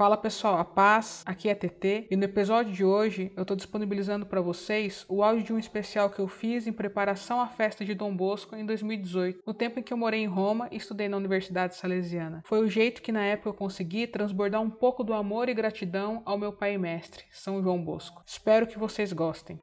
Fala pessoal, a paz, aqui é TT e no episódio de hoje eu estou disponibilizando para vocês o áudio de um especial que eu fiz em preparação à festa de Dom Bosco em 2018, no tempo em que eu morei em Roma e estudei na Universidade Salesiana. Foi o jeito que na época eu consegui transbordar um pouco do amor e gratidão ao meu pai e mestre, São João Bosco. Espero que vocês gostem.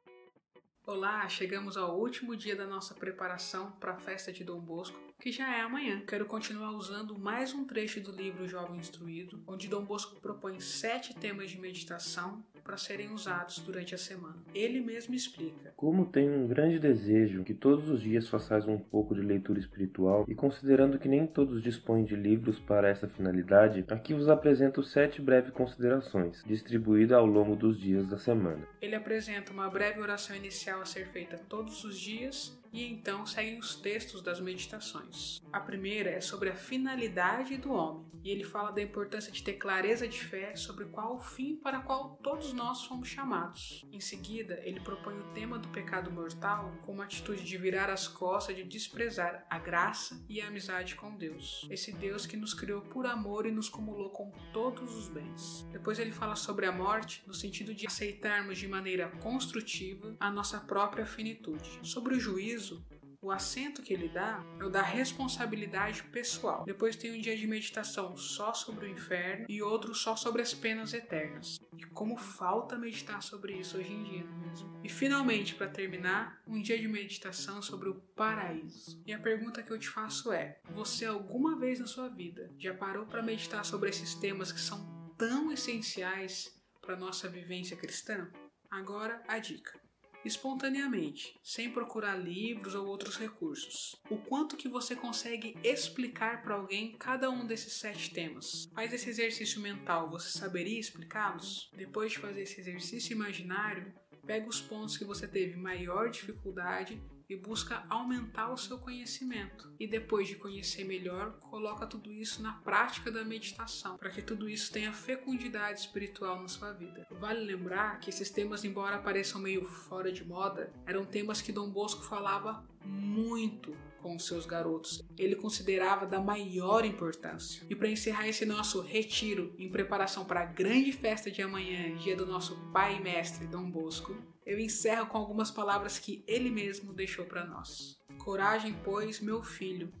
Olá, chegamos ao último dia da nossa preparação para a festa de Dom Bosco, que já é amanhã. Quero continuar usando mais um trecho do livro Jovem Instruído, onde Dom Bosco propõe sete temas de meditação para serem usados durante a semana. Ele mesmo explica: Como tenho um grande desejo que todos os dias façais um pouco de leitura espiritual, e considerando que nem todos dispõem de livros para essa finalidade, aqui vos apresento sete breves considerações, distribuídas ao longo dos dias da semana. Ele apresenta uma breve oração inicial a ser feita todos os dias e então seguem os textos das meditações. A primeira é sobre a finalidade do homem, e ele fala da importância de ter clareza de fé sobre qual o fim para qual todos nós fomos chamados. Em seguida, ele propõe o tema do pecado mortal com uma atitude de virar as costas, de desprezar a graça e a amizade com Deus. Esse Deus que nos criou por amor e nos cumulou com todos os bens. Depois ele fala sobre a morte no sentido de aceitarmos de maneira construtiva a nossa própria finitude. Sobre o juízo juízo, o acento que ele dá é o da responsabilidade pessoal. Depois tem um dia de meditação só sobre o inferno e outro só sobre as penas eternas. E como falta meditar sobre isso hoje em dia, não é mesmo? E finalmente, para terminar, um dia de meditação sobre o paraíso. E a pergunta que eu te faço é: você alguma vez na sua vida já parou para meditar sobre esses temas que são tão essenciais para nossa vivência cristã? Agora a dica espontaneamente, sem procurar livros ou outros recursos. O quanto que você consegue explicar para alguém cada um desses sete temas? Faz esse exercício mental, você saberia explicá-los? Depois de fazer esse exercício imaginário, pega os pontos que você teve maior dificuldade e busca aumentar o seu conhecimento. E depois de conhecer melhor, coloca tudo isso na prática da meditação, para que tudo isso tenha fecundidade espiritual na sua vida. Vale lembrar que esses temas, embora pareçam meio fora de moda, eram temas que Dom Bosco falava muito com seus garotos. Ele considerava da maior importância. E para encerrar esse nosso retiro em preparação para a grande festa de amanhã, dia do nosso pai e mestre Dom Bosco, eu encerro com algumas palavras que ele mesmo deixou para nós. Coragem, pois, meu filho.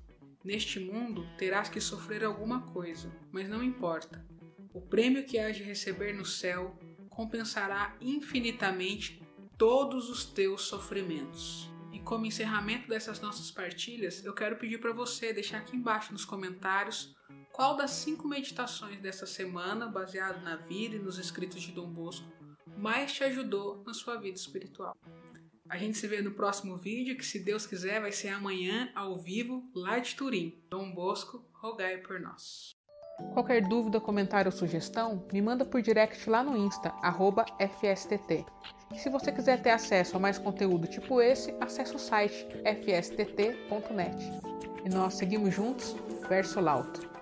Neste mundo terás que sofrer alguma coisa, mas não importa. O prêmio que hás de receber no céu compensará infinitamente todos os teus sofrimentos. E como encerramento dessas nossas partilhas, eu quero pedir para você deixar aqui embaixo nos comentários qual das cinco meditações dessa semana, baseado na vida e nos escritos de Dom Bosco, mais te ajudou na sua vida espiritual. A gente se vê no próximo vídeo, que se Deus quiser vai ser amanhã, ao vivo, lá de Turim. Dom Bosco, rogai por nós. Qualquer dúvida, comentário ou sugestão, me manda por direct lá no Insta, FSTT. E se você quiser ter acesso a mais conteúdo tipo esse, acesse o site fstt.net. E nós seguimos juntos, verso lauto.